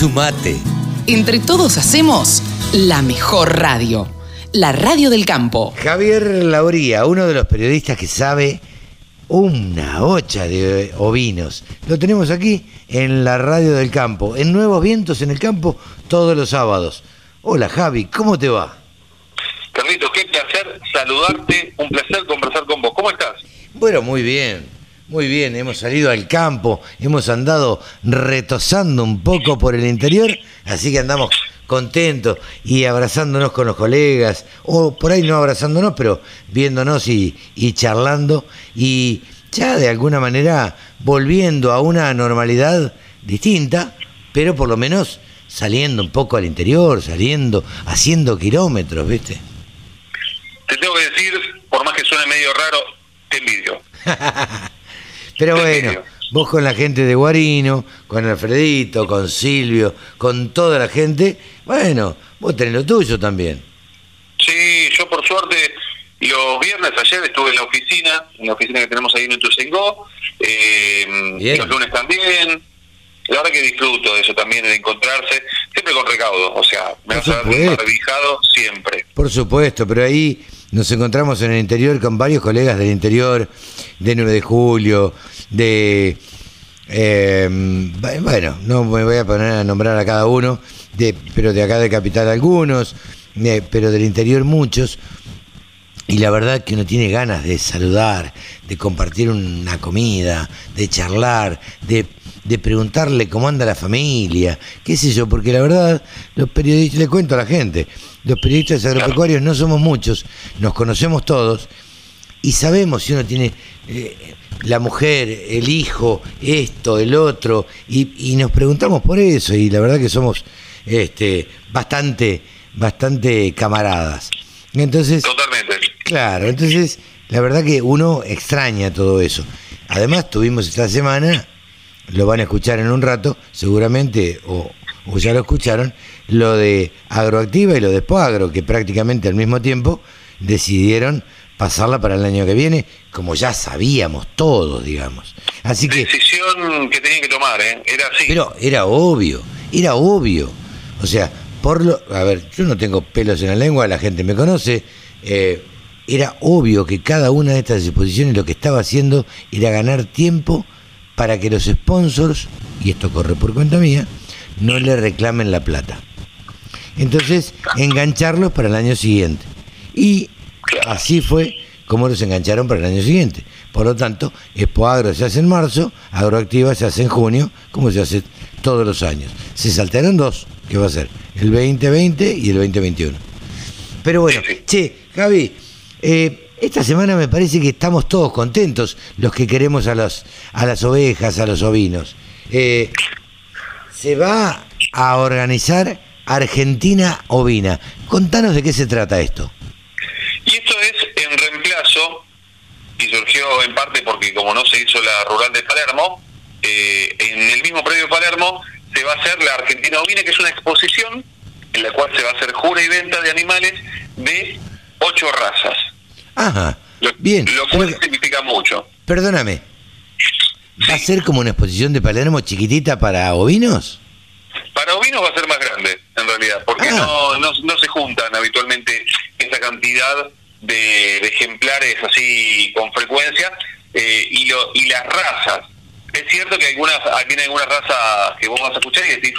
Sumate. Entre todos hacemos la mejor radio. La radio del campo. Javier Lauría, uno de los periodistas que sabe una hocha de ovinos. Lo tenemos aquí en la radio del campo, en Nuevos Vientos en el campo, todos los sábados. Hola Javi, ¿cómo te va? Carlitos, qué placer saludarte, un placer conversar con vos. ¿Cómo estás? Bueno, muy bien, muy bien. Hemos salido al campo, hemos andado retosando un poco por el interior, así que andamos contentos y abrazándonos con los colegas, o por ahí no abrazándonos, pero viéndonos y, y charlando y ya de alguna manera volviendo a una normalidad distinta, pero por lo menos saliendo un poco al interior, saliendo, haciendo kilómetros, ¿viste? Te tengo que decir, por más que suene medio raro, te envidio. Pero bueno, vos con la gente de Guarino, con Alfredito, con Silvio, con toda la gente, bueno, vos tenés lo tuyo también. Sí, yo por suerte los viernes ayer estuve en la oficina, en la oficina que tenemos ahí en Ituzaingó, eh, los lunes también. La verdad que disfruto de eso también, de encontrarse, siempre con recaudo, o sea, me vas a ver barbijado siempre. Por supuesto, pero ahí nos encontramos en el interior con varios colegas del interior, de 9 de julio, de... eh, bueno, no me voy a poner a nombrar a cada uno, de, pero de acá de Capital algunos, eh, pero del interior muchos. Y la verdad que uno tiene ganas de saludar, de compartir una comida, de charlar, de, de preguntarle cómo anda la familia, qué sé yo, porque la verdad, los periodistas, le cuento a la gente, los periodistas agropecuarios no somos muchos, nos conocemos todos y sabemos si uno tiene eh, la mujer, el hijo, esto, el otro, y, y nos preguntamos por eso, y la verdad que somos este, bastante, bastante camaradas. Entonces, Totalmente. Claro, entonces la verdad que uno extraña todo eso. Además tuvimos esta semana, lo van a escuchar en un rato, seguramente, o, o ya lo escucharon, lo de Agroactiva y lo de Poagro, que prácticamente al mismo tiempo decidieron pasarla para el año que viene, como ya sabíamos todos, digamos. Así que, Decisión que tenían que tomar, ¿eh? Era así. pero era obvio, era obvio. O sea, por lo. A ver, yo no tengo pelos en la lengua, la gente me conoce. eh, era obvio que cada una de estas exposiciones lo que estaba haciendo era ganar tiempo para que los sponsors, y esto corre por cuenta mía, no le reclamen la plata. Entonces, engancharlos para el año siguiente. Y así fue como los engancharon para el año siguiente. Por lo tanto, Expo Agro se hace en marzo, Agroactiva se hace en junio, como se hace todos los años. Se saltaron dos, que va a ser el 2020 y el 2021. Pero bueno, che, Javi, eh, esta semana me parece que estamos todos contentos, los que queremos a, los, a las ovejas, a los ovinos. Eh, se va a organizar Argentina Ovina. Contanos de qué se trata esto. Y esto es en reemplazo, y porque como no se hizo la rural de Palermo, eh, en el mismo predio de Palermo se va a hacer la Argentina Ovina, que es una exposición en la cual se va a hacer jura y venta de animales de ocho razas. Ajá, Lo, bien. lo cual Pero- significa mucho. Perdóname, ¿va a ser como una exposición de Palermo chiquitita para ovinos? Para ovinos va a ser más grande, en realidad, porque Ah. no, no, no se juntan habitualmente esa cantidad de, de ejemplares así con frecuencia eh, y, lo, y las razas. Es cierto que algunas tiene algunas razas que vos vas a escuchar y decís,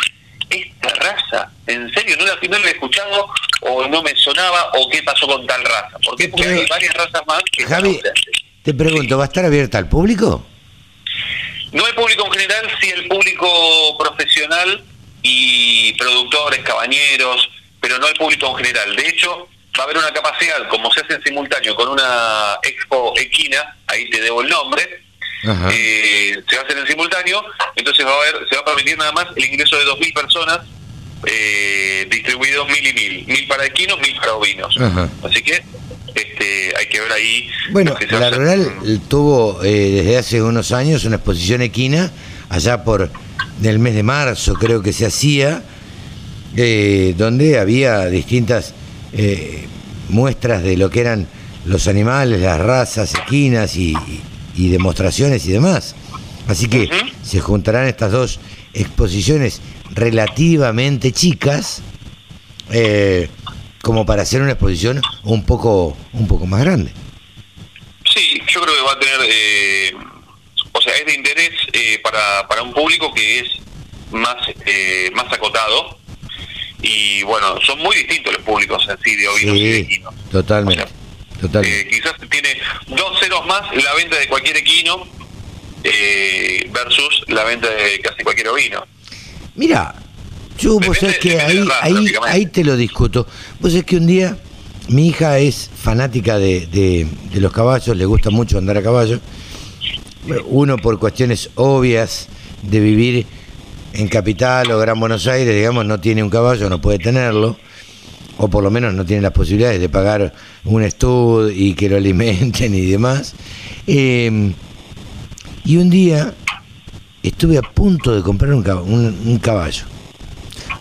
esta raza, ¿en serio? ¿No la, no la he escuchado o no me sonaba o qué pasó con tal raza? ¿Por qué? Porque hay varias razas más que Javi, te pregunto, ¿va a estar abierta al público? No el público en general, sí el público profesional y productores, cabañeros, pero no el público en general. De hecho, va a haber una capacidad, como se hace en simultáneo con una expo equina, ahí te debo el nombre, eh, se va a hacer en simultáneo, entonces va a haber, se va a permitir nada más el ingreso de 2.000 personas, eh, distribuidos mil y mil, mil para equinos, mil para ovinos. Ajá. Así que este, hay que ver ahí. Bueno, que la. Rural tuvo eh, desde hace unos años una exposición equina, allá por el mes de marzo creo que se hacía, eh, donde había distintas eh, muestras de lo que eran los animales, las razas equinas y, y- y demostraciones y demás. Así que se juntarán estas dos exposiciones relativamente chicas eh, como para hacer una exposición un poco, un poco más grande. Sí, yo creo que va a tener, eh, o sea, es de interés eh, para, para un público que es más, eh, más acotado. Y bueno, son muy distintos los públicos en sí de ovinos y de equinos. totalmente. O sea, totalmente. Eh, quizás tiene dos ceros más la venta de cualquier equino eh, versus la venta de casi cualquier ovino. Mira, yo vos sabés que ahí, raza, ahí, ahí te lo discuto. Vos sabés que un día mi hija es fanática de, de- de los caballos, le gusta mucho andar a caballo. Uno por cuestiones obvias de vivir en Capital o Gran Buenos Aires, digamos, no tiene un caballo, no puede tenerlo. O por lo menos no tiene las posibilidades de pagar un estudio y que lo alimenten y demás. Eh, y un día estuve a punto de comprar un, cab- un- un caballo.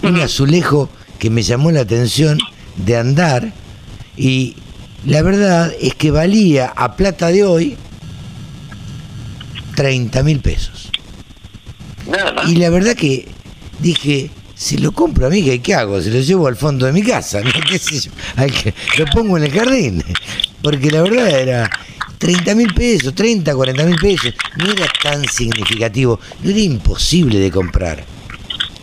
Un azulejo que me llamó la atención de andar y la verdad es que valía a plata de hoy 30 mil pesos. Nada más. Y la verdad que dije, si lo compro a mí, ¿qué, hago? Se lo llevo al fondo de mi casa, ¿no? ¿Qué sé yo? Al que- lo pongo en el jardín. Porque la verdad era 30 mil pesos, 30, 40 mil pesos. No era tan significativo, no era imposible de comprar.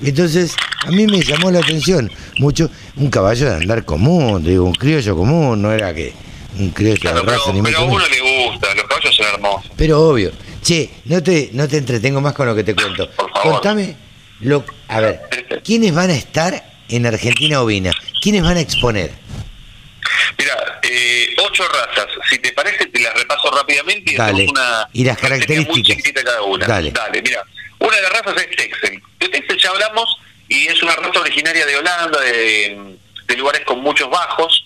Entonces, a mí me llamó la atención mucho un caballo de andar común, digo, un criollo común, no era que un criollo Claro, de raza pero, ni pero a uno le gusta, los caballos son hermosos. Pero obvio. Che, no te, no te entretengo más con lo que te cuento. Por favor. Contame, lo, a ver, ¿quiénes van a estar en Argentina Ovina? ¿Quiénes van a exponer? Mira, eh, ocho razas. Si te parece, te las repaso rápidamente y Dale. una Y las muy características. cada una. Dale. mira. Una de las razas es Texel. De Texel ya hablamos y es una raza originaria de Holanda, de, de lugares con muchos bajos.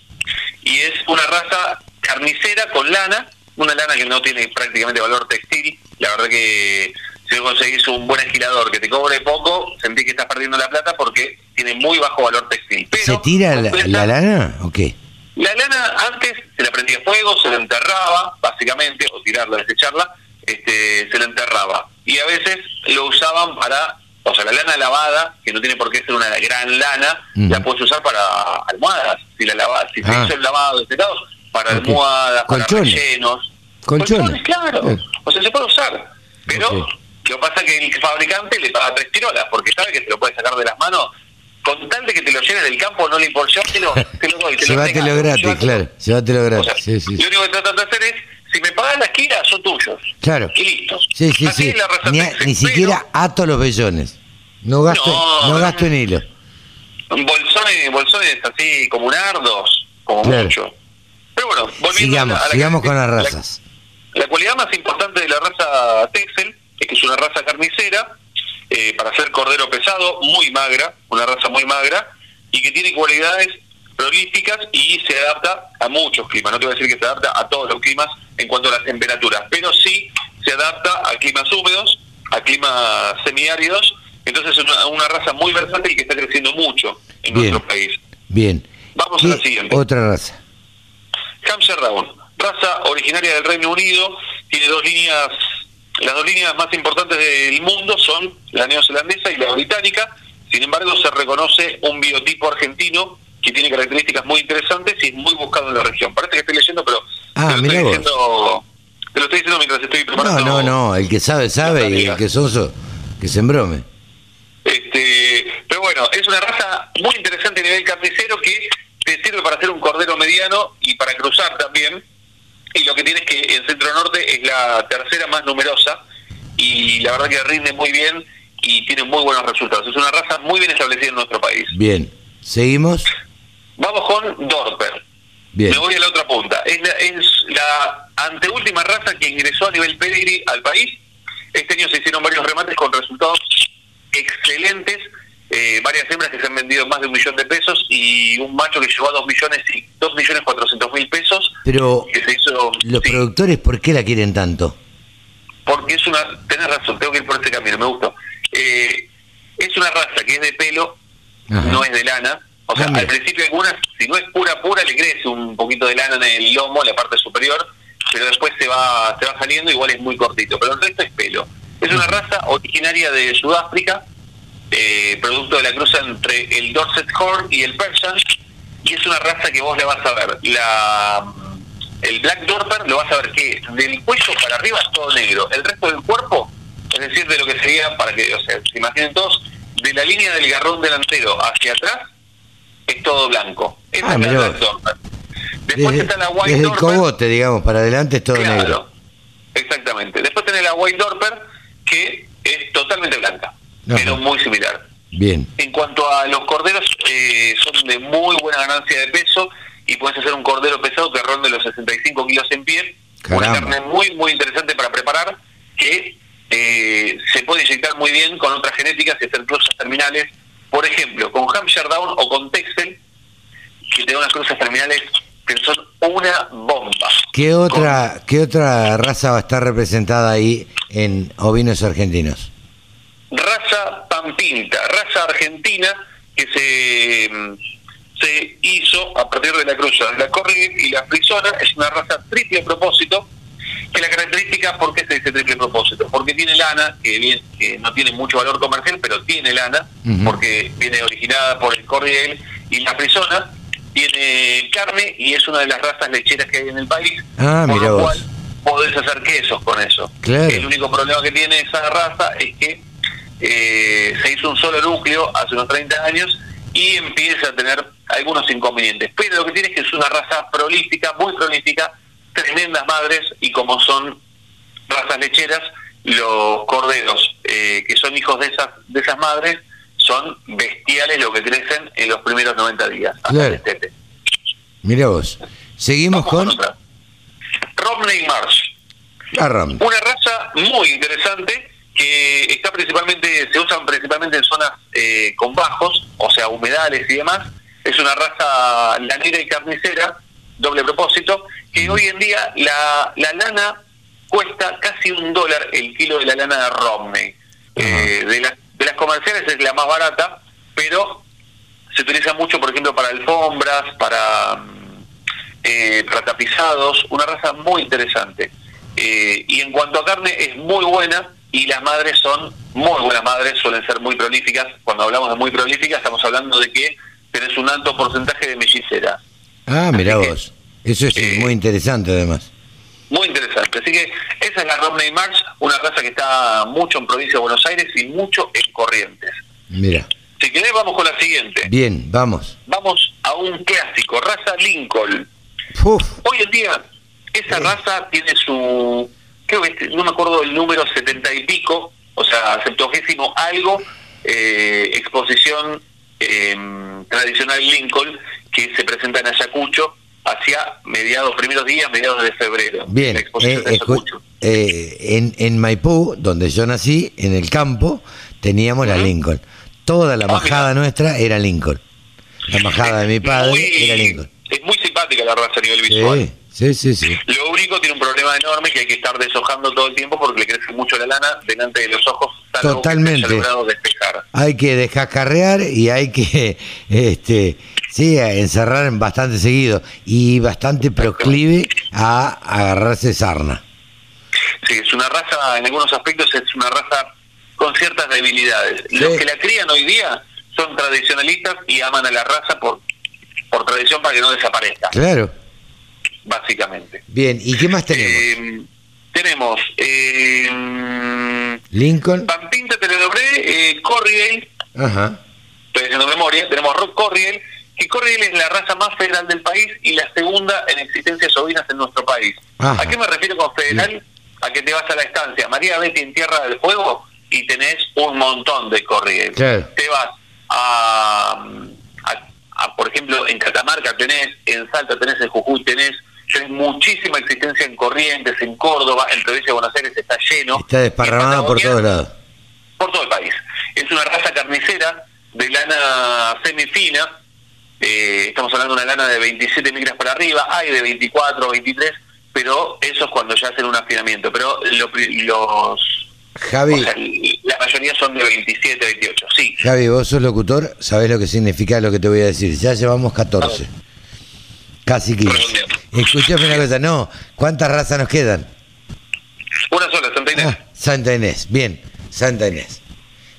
Y es una raza carnicera con lana, una lana que no tiene prácticamente valor textil. La verdad que si conseguís un buen esquilador que te cobre poco, sentís que estás perdiendo la plata porque tiene muy bajo valor textil. Pero, ¿Se tira la, lana o qué? la lana antes se la prendía fuego, se la enterraba, básicamente, o tirarla, desecharla, este, se la enterraba. Y a veces lo usaban para, o sea, la lana lavada, que no tiene por qué ser una gran lana, la puedes usar para almohadas, si la lava, si Ah. se hizo el lavado de secados, para almohadas, para rellenos. Colchones. claro. Eh. O sea, se puede usar. Pero Ok. lo que pasa es que el fabricante le paga tres tirolas, porque sabe que te lo puede sacar de las manos. Con tal de que te lo llenes del campo, no le importa. Yo te lo, te lo doy. Te lo Llévatelo regalo, gratis, llévatelo. claro. Llévatelo O gratis. sea, Sí, sí. Lo único que tratan de hacer es, si me pagan la esquina, son tuyos. Claro. Y listo. Sí, sí, Así sí. Ni, a- ni siquiera ato los vellones. No gasto, No, no, gasto en hilo. Bolsones, bolsones así como nardos, como Claro. mucho. Pero bueno, volviendo Sigamos, a la, a la sigamos con las la- razas. La cualidad más importante de la raza Texel es que es una raza carnicera, eh, para ser cordero pesado, muy magra, una raza muy magra, y que tiene cualidades prolíficas y se adapta a muchos climas. No te voy a decir que se adapta a todos los climas en cuanto a las temperaturas, pero sí se adapta a climas húmedos, a climas semiáridos. Entonces es una, una raza muy versátil que está creciendo mucho en Bien. nuestro país. Bien. Vamos a la siguiente. Otra raza. Hampshire Round, raza originaria del Reino Unido, tiene dos líneas, las dos líneas más importantes del mundo son la neozelandesa y la británica, sin embargo se reconoce un biotipo argentino que tiene características muy interesantes y es muy buscado en la región. Parece que estoy leyendo, pero Ah, te, lo estoy diciendo, te lo estoy diciendo mientras estoy No, preparando. no, no. El que sabe, sabe. Y el que soso, que se embrome. Este, pero bueno, es una raza muy interesante a nivel carnicero que te sirve para hacer un cordero mediano y para cruzar también. Y lo que tiene es que en Centro Norte es la tercera más numerosa y la verdad que rinde muy bien y tiene muy buenos resultados. Es una raza muy bien establecida en nuestro país. Bien. Seguimos. Vamos con Dorper. Bien. Me voy a la otra punta. Es la, es la anteúltima raza que ingresó a nivel pedigree al país. Este año se hicieron varios remates con resultados excelentes. Eh, varias hembras que se han vendido más de un millón de pesos y un macho que llegó a dos millones y dos millones cuatrocientos mil pesos Pero que se hizo los sí, productores, ¿por qué la quieren tanto? porque es una tenés razón tengo que ir por este camino me gustó. Eh, es una raza que es de pelo Ajá. no es de lana. O sea al principio algunas si no es pura pura le crece un poquito de lana en el lomo en la parte superior pero después se va se va saliendo igual es muy cortito pero el resto es pelo. Es una raza originaria de Sudáfrica eh, producto de la cruza entre el Dorset Horn y el Persian, y es una raza que vos le vas a ver. La, el Black Dorper lo vas a ver que del cuello para arriba es todo negro, el resto del cuerpo, es decir, de lo que sería, para que o sea, se imaginen todos, de la línea del garrón delantero hacia atrás, es todo blanco. Esa Ah, es la Black. Dorper. Después Desde, está la White desde el cogote, digamos, para adelante es todo Claro, negro. Exactamente. Después tenés la White Dorper, que es totalmente blanca, Ajá. pero muy similar. Bien. En cuanto a los corderos, eh, son de muy buena ganancia de peso y puedes hacer un cordero pesado que ronde los 65 kilos en pie. Una carne muy, muy interesante para preparar que eh, se puede inyectar muy bien con otras genéticas y hacer cruzas terminales. Por ejemplo, con Hampshire Down o con Texel, que te unas cruzas terminales que son una bomba. ¿Qué otra, ¿Qué otra raza va a estar representada ahí en ovinos argentinos? Raza Pampinta, raza argentina que se, mm, se hizo a partir de la cruza de la Corrigan y la Frisona, es una raza triple propósito, que la característica, ¿por qué se dice triple propósito? Porque tiene lana, que, bien, que no tiene mucho valor comercial, pero tiene lana, porque viene originada por el Corrigan y la Frisona, tiene carne y es una de las razas lecheras que hay en el país, Ah, por lo cual podés hacer quesos con eso. Claro. El único problema que tiene esa raza es que eh, se hizo un solo núcleo hace unos 30 años y empieza a tener algunos inconvenientes. Pero lo que tiene es que es una raza prolífica, muy prolífica, tremendas madres y como son razas lecheras, los corderos eh, que son hijos de esas, de esas madres son bestiales lo que crecen en los primeros 90 días. Claro. Mira vos. Seguimos Vamos con. Romney Marsh. Arram. Una raza muy interesante que está principalmente, se usan principalmente en zonas eh, con bajos, o sea, humedales y demás. Es una raza lanera y carnicera, doble propósito, que hoy en día la, la lana cuesta casi un dólar el kilo de la lana de Romney. Eh, de, las, de las comerciales es la más barata, pero se utiliza mucho, por ejemplo, para alfombras, para, mm, eh, para tapizados, una raza muy interesante. Eh, y en cuanto a carne, es muy buena y las madres son muy buenas madres, suelen ser muy prolíficas. Cuando hablamos de muy prolíficas, estamos hablando de que tenés un alto porcentaje de mellizera. Ah, Así que, vos. Eso es eh, muy interesante además. Muy interesante. Así que esa es la Romney March, una raza que está mucho en provincia de Buenos Aires y mucho en Corrientes. Mira. Si querés, vamos con la siguiente. Bien, vamos. Vamos a un clásico, raza Lincoln. Uf, Hoy en día, esa raza tiene su, creo que este- no me acuerdo el número setenta y pico, o sea, septuagésimo algo, eh, exposición eh, tradicional Lincoln, que se presenta en Ayacucho hacia mediados, primeros días, mediados de febrero. bien. Eh, eh, en, en Maipú, donde yo nací, en el campo, teníamos la. Lincoln. Toda la Ah, majada nuestra era Lincoln. La majada de mi padre Muy- era Lincoln. Es muy simpática la raza a nivel visual. Sí, sí, sí, sí. Lo único tiene un problema enorme que hay que estar deshojando todo el tiempo porque le crece mucho la lana delante de los ojos. que Totalmente. despejar. Hay que descascarrear y hay que, este, sí, encerrar bastante seguido y bastante proclive a agarrarse sarna. Sí, es una raza, en algunos aspectos es una raza con ciertas debilidades. Sí. Los que la crían hoy día son tradicionalistas y aman a la raza por, por tradición para que no desaparezca, Claro. Básicamente. Bien, ¿y qué más tenemos? Eh, tenemos eh, Lincoln. Pampinta Teledobré, eh, Corriel, Ajá. estoy haciendo memoria, tenemos Rock Corriel, que Corriel es la raza más federal del país y la segunda en existencias ovinas en nuestro país. Ajá. ¿A qué me refiero con federal? A que te vas a la estancia María Betty en Tierra del Fuego y tenés un montón de Corriel. Claro. Te vas a, a- a, por ejemplo, en Catamarca tenés, en Salta tenés, en Jujuy tenés, tenés muchísima existencia en Corrientes, en Córdoba, en provincia de Buenos Aires está lleno. Está desparramada en por todos lados. por todo el país. Es una raza carnicera de lana semifina. eh, estamos hablando de una lana de 27 micras para arriba, hay de 24, 23, pero eso es cuando ya hacen un afinamiento. Pero lo los. Javi, o sea, la mayoría son de 27, 28. Sí, Javi, vos sos locutor, sabés lo que significa lo que te voy a decir. Ya llevamos 14. Casi 15. Redondeando. Escuchame una cosa, no. ¿Cuántas razas nos quedan? una sola, Santa Inés. Ah, Santa Inés, bien, Santa Inés.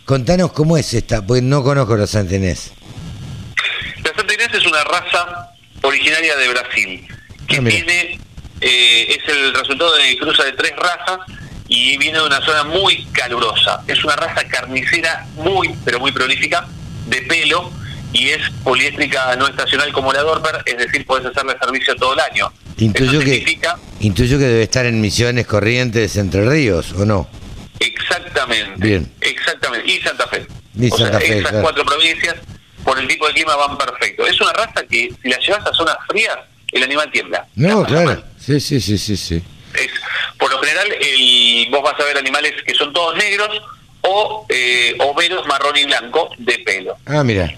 Contanos cómo es esta, pues no conozco la Santa Inés. La Santa Inés es una raza originaria de Brasil, que Ah, tiene, eh, es el resultado de cruza de tres razas y viene de una zona muy calurosa. Es una raza carnicera muy, pero muy prolífica, de pelo, y es poliéstrica no estacional como la Dorper, es decir, puedes hacerle servicio todo el año. Intuyo Eso que, significa intuyo que debe estar en Misiones, Corrientes, Entre Ríos, ¿o no? Exactamente. Bien. Exactamente. Y Santa Fe. Y o Santa sea, Fe, esas claro. cuatro provincias, por el tipo de clima, van perfecto. Es una raza que, si la llevas a zonas frías, el animal tiembla. La No, claro. Sí, sí, sí, sí, sí. Es, por lo general, el, vos vas a ver animales que son todos negros o eh, overos marrón y blanco de pelo. Ah, mira.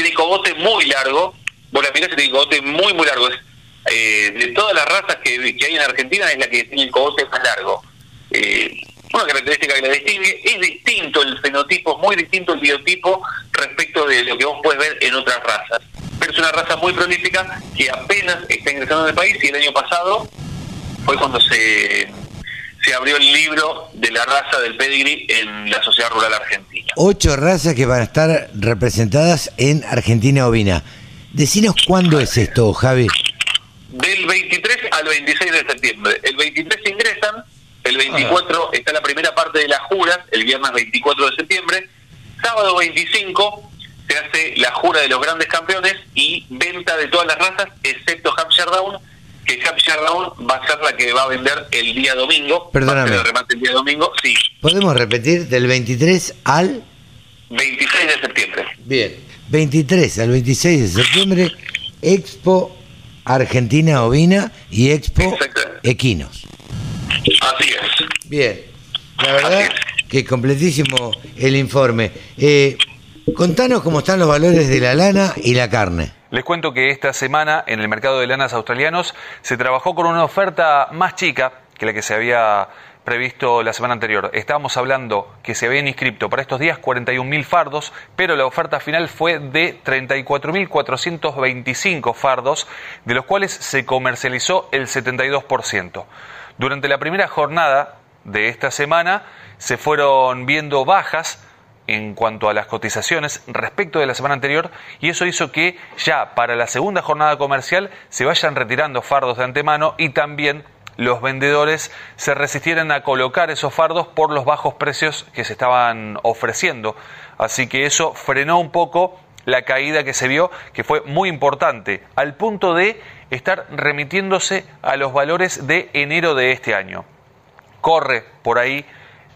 Tiene cogote muy largo. Vos la mirás tiene cogote muy, muy largo. Es, eh, de todas las razas que, hay en Argentina, es la que tiene el cogote más largo. Eh, una característica que la distingue es distinto el fenotipo, muy distinto el biotipo respecto de lo que vos puedes ver en otras razas. Pero es una raza muy prolífica que apenas está ingresando en el país y el año pasado fue cuando se, se abrió el libro de la raza del pedigree en la Sociedad Rural Argentina. Ocho razas que van a estar representadas en Argentina Ovina. Decinos cuándo es esto, Javi. Del 23 al 26 de septiembre. El 23 ingresan, el 24 está la primera parte de las juras, el viernes 24 de septiembre. Sábado 25 se hace la jura de los grandes campeones y venta de todas las razas, excepto Hampshire Down, que Down va a ser la que va a vender el día domingo. Perdóname. Va a remate el día domingo, sí, ¿Podemos repetir del 23 al... 26 de septiembre. Bien. 23 al 26 de septiembre, Expo Argentina Ovina y Expo Exacto. Equinos. Así es. Bien. La verdad que completísimo el informe. Eh, contanos cómo están los valores de la lana y la carne. Les cuento que esta semana en el mercado de lanas australianos se trabajó con una oferta más chica que la que se había previsto la semana anterior. Estábamos hablando que se habían inscrito para estos días 41.000 fardos, pero la oferta final fue de 34.425 fardos, de los cuales se comercializó el 72%. Durante la primera jornada de esta semana se fueron viendo bajas en cuanto a las cotizaciones respecto de la semana anterior y eso hizo que ya para la segunda jornada comercial se vayan retirando fardos de antemano y también los vendedores se resistieran a colocar esos fardos por los bajos precios que se estaban ofreciendo. Así que eso frenó un poco la caída que se vio, que fue muy importante, al punto de estar remitiéndose a los valores de enero de este año. Corre por ahí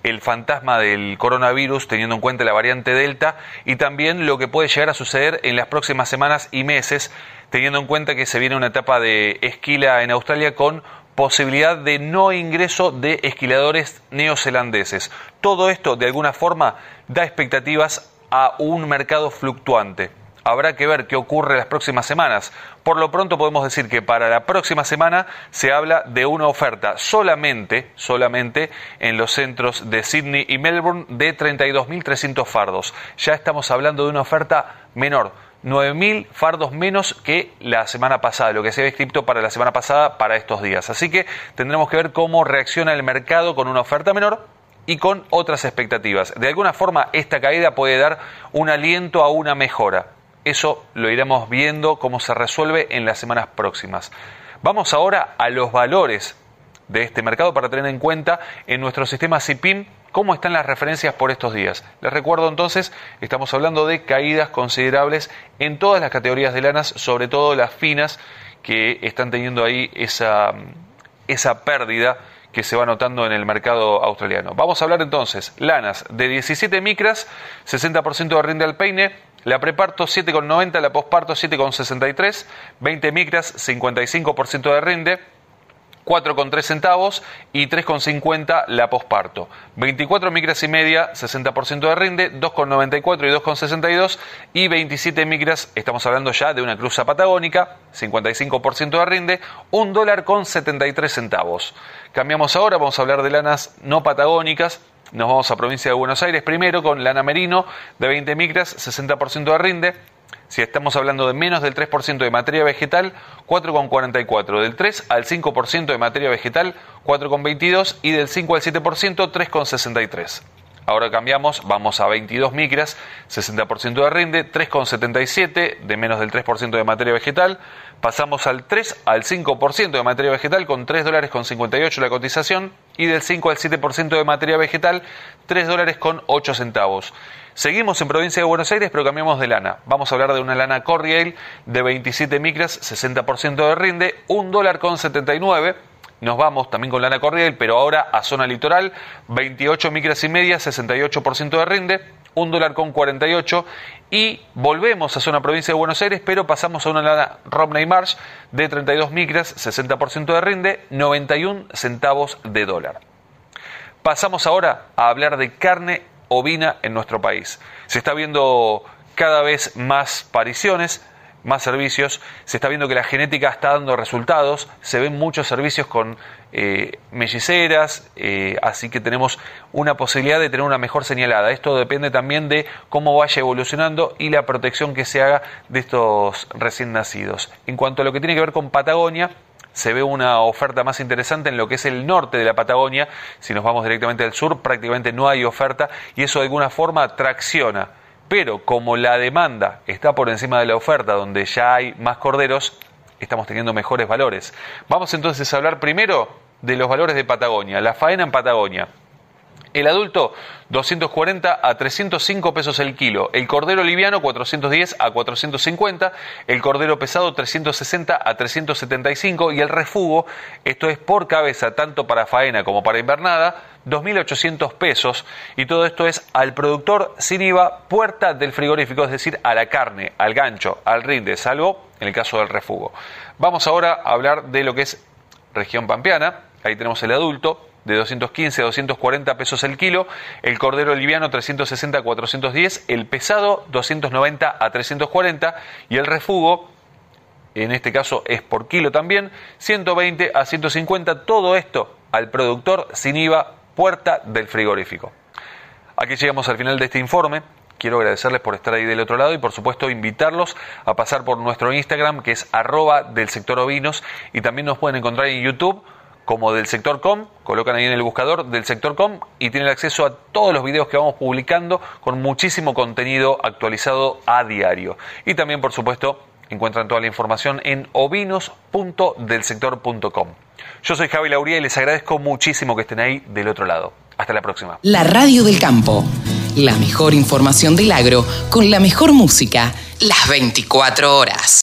el fantasma del coronavirus teniendo en cuenta la variante Delta y también lo que puede llegar a suceder en las próximas semanas y meses teniendo en cuenta que se viene una etapa de esquila en Australia con posibilidad de no ingreso de esquiladores neozelandeses. Todo esto de alguna forma da expectativas a un mercado fluctuante. Habrá que ver qué ocurre las próximas semanas. Por lo pronto podemos decir que para la próxima semana se habla de una oferta solamente, solamente en los centros de Sydney y Melbourne de 32.300 fardos. Ya estamos hablando de una oferta menor. 9.000 fardos menos que la semana pasada, lo que se había escrito para la semana pasada para estos días. Así que tendremos que ver cómo reacciona el mercado con una oferta menor y con otras expectativas. De alguna forma esta caída puede dar un aliento a una mejora. Eso lo iremos viendo cómo se resuelve en las semanas próximas. Vamos ahora a los valores de este mercado para tener en cuenta en nuestro sistema CIPIM cómo están las referencias por estos días. Les recuerdo entonces, estamos hablando de caídas considerables en todas las categorías de lanas, sobre todo las finas que están teniendo ahí esa, esa pérdida que se va notando en el mercado australiano. Vamos a hablar entonces, lanas de 17 micras, 60% de rinde al peine, la preparto 7,90, la posparto 7,63, 20 micras, 55% de rinde, 4,3 centavos y 3,50 la posparto. 24 micras y media, 60% de rinde, 2,94 y 2,62 y 27 micras, estamos hablando ya de una cruza patagónica, 55% de rinde, 1 dólar con 73 centavos. Cambiamos ahora, vamos a hablar de lanas no patagónicas, nos vamos a provincia de Buenos Aires primero con lana merino de 20 micras, 60% de rinde. Si estamos hablando de menos del 3% de materia vegetal, 4,44. Del 3 al 5% de materia vegetal, 4,22. Y del 5 al 7%, 3,63. Ahora cambiamos, vamos a 22 micras, 60% de rinde, 3,77 de menos del 3% de materia vegetal. Pasamos al 3 al 5% de materia vegetal con 3 dólares con 58 la cotización y del 5 al 7% de materia vegetal 3 dólares con 8 centavos. Seguimos en provincia de Buenos Aires, pero cambiamos de lana. Vamos a hablar de una lana Corriel de 27 micras, 60% de rinde, 1 dólar con 79 nos vamos también con lana corriel, pero ahora a zona litoral, 28 micras y media, 68% de rinde, 1 dólar con 48 y volvemos a zona provincia de Buenos Aires, pero pasamos a una lana Romney Marsh de 32 micras, 60% de rinde, 91 centavos de dólar. Pasamos ahora a hablar de carne ovina en nuestro país. Se está viendo cada vez más pariciones, más servicios, se está viendo que la genética está dando resultados, se ven muchos servicios con eh, melliceras, eh, así que tenemos una posibilidad de tener una mejor señalada. Esto depende también de cómo vaya evolucionando y la protección que se haga de estos recién nacidos. En cuanto a lo que tiene que ver con Patagonia, se ve una oferta más interesante en lo que es el norte de la Patagonia. Si nos vamos directamente al sur, prácticamente no hay oferta y eso de alguna forma tracciona pero como la demanda está por encima de la oferta, donde ya hay más corderos, estamos teniendo mejores valores. Vamos entonces a hablar primero de los valores de Patagonia, la faena en Patagonia. El adulto 240 a 305 pesos el kilo, el cordero liviano 410 a 450, el cordero pesado 360 a 375 y el refugo, esto es por cabeza tanto para faena como para invernada, 2.800 pesos. Y todo esto es al productor sin IVA puerta del frigorífico, es decir, a la carne, al gancho, al rinde, salvo en el caso del refugo. Vamos ahora a hablar de lo que es región pampeana, ahí tenemos el adulto, de 215 a 240 pesos el kilo, el cordero liviano 360 a 410, el pesado 290 a 340 y el refugo, en este caso es por kilo también, 120 a 150, todo esto al productor sin IVA, puerta del frigorífico. Aquí llegamos al final de este informe. Quiero agradecerles por estar ahí del otro lado y por supuesto invitarlos a pasar por nuestro Instagram que es arroba del sector ovinos y también nos pueden encontrar en YouTube como del sector com, colocan ahí en el buscador del sector com y tienen acceso a todos los videos que vamos publicando con muchísimo contenido actualizado a diario. Y también, por supuesto, encuentran toda la información en ovinos.delsector.com. Yo soy Javi Lauría y les agradezco muchísimo que estén ahí del otro lado. Hasta la próxima. La Radio del Campo. La mejor información del agro con la mejor música las 24 horas.